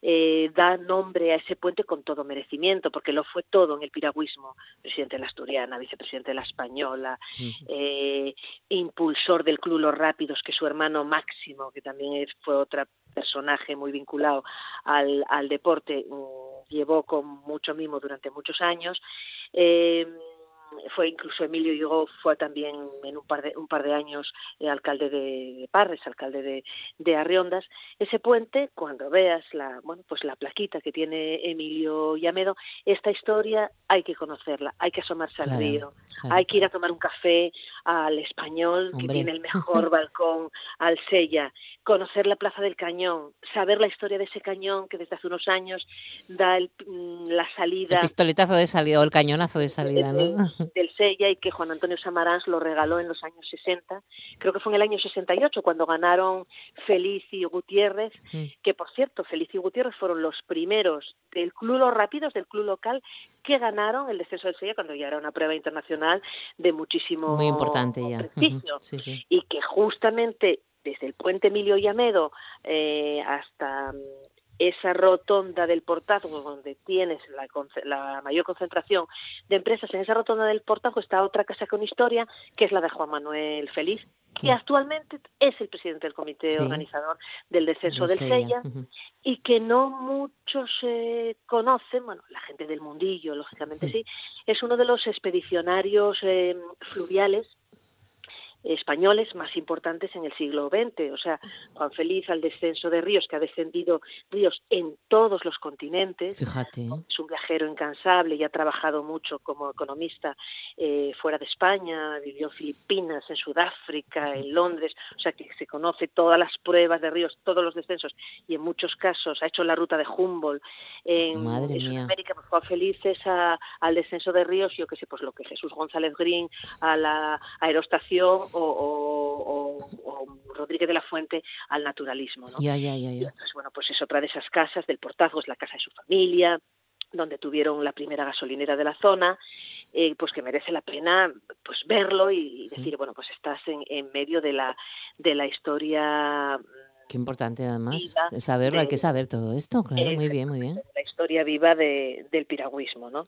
eh, da nombre a ese puente con todo merecimiento, porque lo fue todo en el piragüismo. Presidente de la Asturiana, vicepresidente de la Española, eh, impulsor del Club Los Rápidos, que su hermano Máximo, que también fue otro personaje muy vinculado al, al deporte, mm, llevó con mucho mimo durante muchos años. Eh, fue incluso Emilio Higo fue también en un par de un par de años eh, alcalde de, Parres alcalde de, de, Arriondas. Ese puente cuando veas la bueno pues la plaquita que tiene Emilio Llamedo esta historia hay que conocerla hay que asomarse al río hay que ir a tomar un café al español que tiene el mejor balcón al Sella. Conocer la plaza del Cañón saber la historia de ese cañón que desde hace unos años da mm, la salida. El pistoletazo de salida o el cañonazo de salida ¿no? del Sella y que Juan Antonio Samarans lo regaló en los años 60. Creo que fue en el año 68 cuando ganaron Feliz y Gutiérrez, mm. que por cierto, Feliz y Gutiérrez fueron los primeros del club Los Rápidos, del club local, que ganaron el descenso del Sella cuando ya era una prueba internacional de muchísimo Muy importante ya. prestigio. Y que justamente desde el puente Emilio Llamedo eh, hasta esa rotonda del portazo donde tienes la, mayor concentración de empresas, en esa rotonda del portazo está otra casa con historia, que es la de Juan Manuel Feliz, que actualmente es el presidente del comité organizador del descenso del Sella, y que no muchos se conocen, bueno, la gente del mundillo, lógicamente sí, es uno de los expedicionarios eh, fluviales españoles más importantes en el siglo XX. O sea, Juan Feliz al descenso de ríos, que ha descendido ríos en todos los continentes. Fíjate. Es un viajero incansable y ha trabajado mucho como economista eh, fuera de España, vivió en Filipinas, en Sudáfrica, en Londres. O sea, que se conoce todas las pruebas de ríos, todos los descensos y en muchos casos ha hecho la ruta de Humboldt. En, Madre Sudamérica, pues Juan Feliz es al descenso de ríos, yo que sé, pues lo que Jesús González Green a la aerostación o, Rodríguez de la Fuente al naturalismo. ¿no? Ya, ya, ya, ya. bueno, pues es otra de esas casas del Portazgo, es la casa de su familia, donde tuvieron la primera gasolinera de la zona, eh, pues que merece la pena pues verlo y decir, bueno, pues estás en, en medio de la, de la historia Qué importante además saberlo, hay que saber todo esto, claro, muy bien, muy bien. La historia viva de, del piragüismo, ¿no?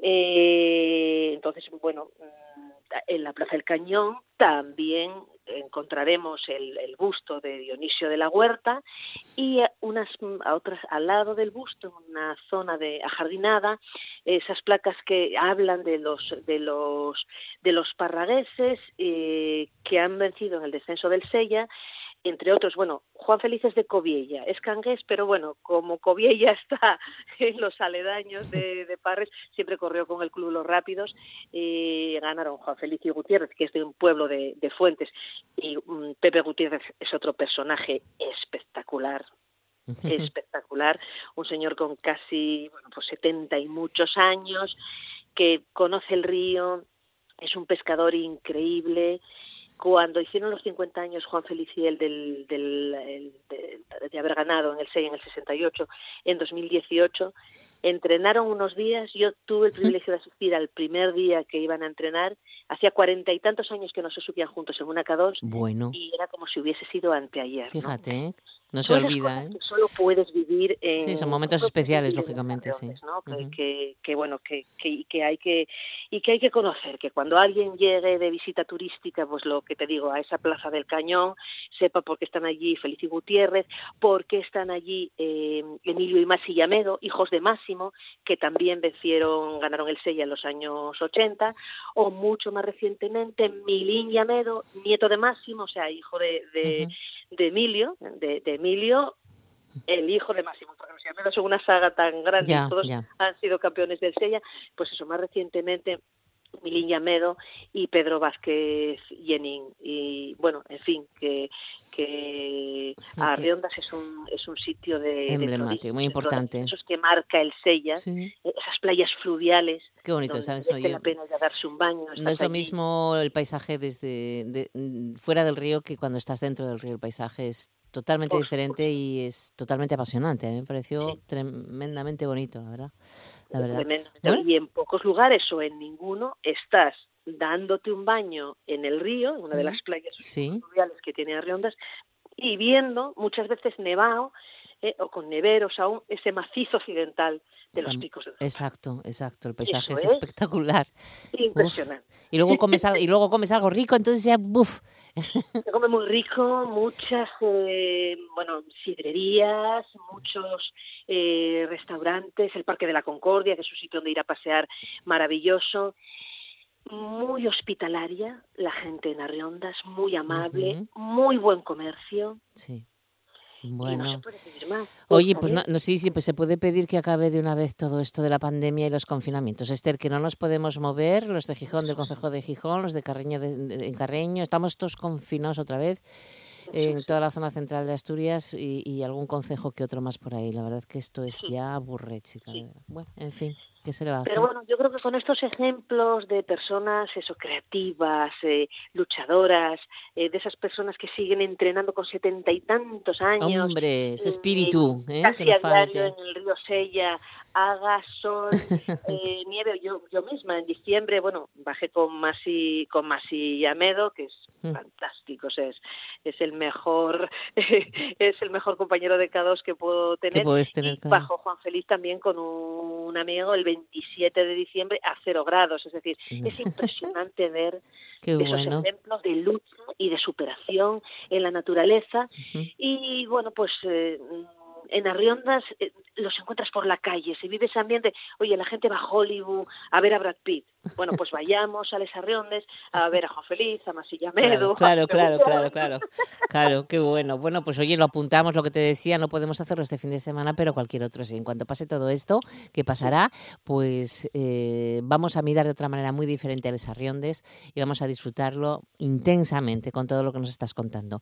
eh, entonces, bueno, en la Plaza del Cañón también encontraremos el, busto de Dionisio de la Huerta y unas a otras al lado del busto en una zona de ajardinada esas placas que hablan de los de los de los parragueses eh, que han vencido en el descenso del Sella entre otros, bueno, Juan Feliz es de Coviella, es cangués, pero bueno, como Coviella está en los aledaños de, Parres, siempre corrió con el Club Los Rápidos, y ganaron Juan Feliz y Gutiérrez, que es de un pueblo de, Fuentes, y mm, Pepe Gutiérrez es otro personaje espectacular, espectacular, un señor con casi bueno, pues 70 y muchos años, que conoce el río, es un pescador increíble, cuando hicieron los 50 años Juan Feliciel del, del, de, haber ganado en el 6 en el 68, en 2018, entrenaron unos días, yo tuve el privilegio de asistir al primer día que iban a entrenar, hacía cuarenta y tantos años que no se subían juntos en una K2 bueno. y era como si hubiese sido anteayer. Fíjate, ¿eh? No se olvida. ¿eh? Que solo puedes vivir en. Sí, son momentos especiales, lógicamente, sí. ¿no? que, que, bueno, que, que, que, hay que y que hay que conocer que cuando alguien llegue de visita turística, pues lo que te digo, a esa plaza del Cañón, sepa por qué están allí Feliz y Gutiérrez, por qué están allí eh, Emilio y Masi Yamedo, hijos de Máximo, que también vencieron, ganaron el Sella en los años 80, o mucho más recientemente Milín Yamedo, nieto de Máximo, o sea, hijo de, de, de Emilio, de, de Emilio, el hijo de Máximo, porque Yamedo son una saga tan grande, Ya, todos ya. han sido campeones del Sella, pues eso, más recientemente Milín Yamedo y Pedro Vázquez Yenin. Y bueno, en fin, que, que Arriondas es un, es un sitio de, Emblemático, muy importante. duda. Eso es que marca el Sella, Sí. esas playas fluviales. Qué bonito, donde ¿sabes? Oye, la pena darse un baño. No es lo allí. mismo el paisaje desde de- mm, fuera del río que cuando estás dentro del río. El paisaje es totalmente Por diferente y es totalmente apasionante. A mí me pareció tremendamente bonito, la verdad. La verdad. Tremendamente. Bueno. Y en pocos lugares o en ninguno estás dándote un baño en el río, en una de las playas sí. que tiene Arriondas, y viendo muchas veces nevado eh, o con neveros aún ese macizo occidental de los picos del Exacto, exacto. El paisaje Eso es es. espectacular. Impresionante. Y luego comes algo, y luego comes algo rico, entonces ya, buf. Se come muy rico, muchas, eh, bueno, sidrerías, muchos eh, restaurantes, el Parque de la Concordia, que es un sitio donde ir a pasear maravilloso, muy hospitalaria la gente en Arriondas, muy amable, muy buen comercio. Sí. Y no Bueno. se puede pedir más. Oye, pues no, sí, sí, pues se puede pedir que acabe de una vez todo esto de la pandemia y los confinamientos. Esther, que no nos podemos mover, los de Gijón, del Consejo de Gijón, los de Carreño, de, de- en Carreño, estamos todos confinados otra vez en toda la zona central de Asturias y, y algún concejo que otro más por ahí. La verdad que esto es Sí. ya aburre, chica. Sí. Bueno, en fin, ¿qué se le va a hacer? Pero bueno, yo creo que con estos ejemplos de personas eso creativas, eh, luchadoras, eh, de esas personas que siguen entrenando con setenta y tantos años, Hombre, ese eh, espíritu, ¿eh? casi que a diario en el río Sella, haga sol, eh, nieve. Yo, yo misma en diciembre, bueno, bajé con Masi, con Masi Yamedo, que es Mm. fantástico, o sea, es, es el mejor, es el mejor compañero de K2 que puedo tener. puedes tener, Y claro. bajo Juan Feliz también con un amigo el 27 de diciembre a cero grados. Es decir, es impresionante ver Qué esos bueno. ejemplos de lucha y de superación en la naturaleza. Y bueno, pues eh, en Arriondas eh, los encuentras por la calle, se vive ese ambiente. Oye, la gente va a Hollywood a ver a Brad Pitt. Bueno, pues vayamos a Les Arriondes a ver a Juan Feliz, a Masilla Medo. Claro, claro, claro, claro, claro. Claro, qué bueno. Bueno, pues oye, lo apuntamos, lo que te decía, no podemos hacerlo este fin de semana, pero cualquier otro sí. En cuanto pase todo esto, que pasará, pues eh, vamos a mirar de otra manera muy diferente a Les Arriondes y vamos a disfrutarlo intensamente con todo lo que nos estás contando.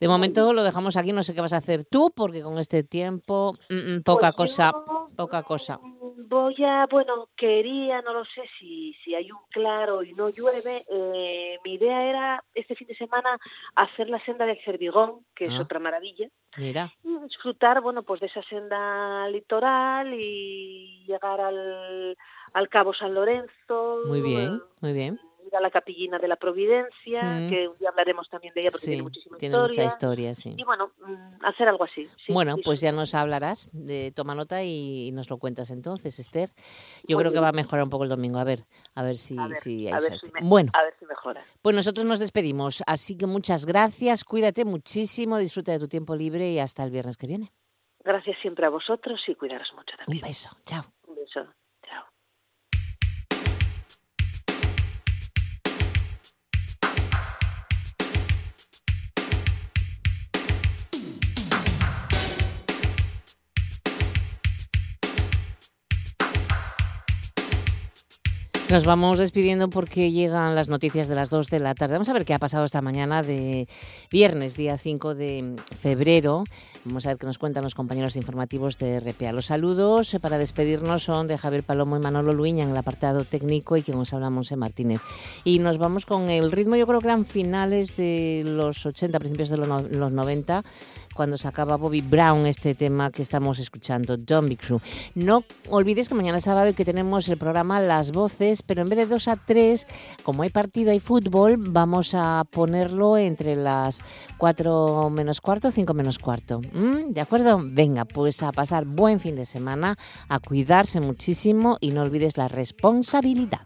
De momento lo dejamos aquí, no sé qué vas a hacer tú, porque con este tiempo, mm, mm, poca Pues cosa, yo, poca cosa. mm, Voy a, bueno, quería, no lo sé si, si hay un claro y no llueve. eh, mi idea era este fin de semana hacer la senda del Cervigón, que es Ah. otra maravilla, Mira, y disfrutar, bueno, pues de esa senda litoral y llegar al, al Cabo San Lorenzo. muy bien, muy bien. Ir a la capillina de la Providencia, Mm. que un día hablaremos también de ella porque Sí, tiene muchísima tiene historia. mucha historia, sí. Y bueno, mm, hacer algo así. sí, Bueno, pues ya nos hablarás, de, toma nota y, nos lo cuentas entonces, Esther. Yo Muy creo que va a mejorar un poco el domingo, a ver, a ver si, A ver, si hay a ver suerte. si me- Bueno, a ver si mejora. pues nosotros nos despedimos, así que muchas gracias, cuídate muchísimo, disfruta de tu tiempo libre y hasta el viernes que viene. Gracias siempre a vosotros y cuidaros mucho Un también. beso, chao. Un beso. Nos vamos despidiendo porque llegan las noticias de las 2 de la tarde. Vamos a ver qué ha pasado esta mañana de viernes, día 5 de febrero. Vamos a ver qué nos cuentan los compañeros informativos de RPA. Los saludos para despedirnos son de Javier Palomo y Manolo Luiña en el apartado técnico y quien os habla Monse Martínez. Y nos vamos con el ritmo, yo creo que eran finales de los 80, principios de los 90, cuando sacaba Bobby Brown este tema que estamos escuchando, Zombie Crew. No olvides que mañana sábado y que tenemos el programa Las Voces, pero en vez de 2 a 3, como hay partido, hay fútbol, vamos a ponerlo entre las 4 menos cuarto, 5 menos cuarto. ¿Mm? ¿De acuerdo? Venga, pues a pasar buen fin de semana, a cuidarse muchísimo y no olvides la responsabilidad.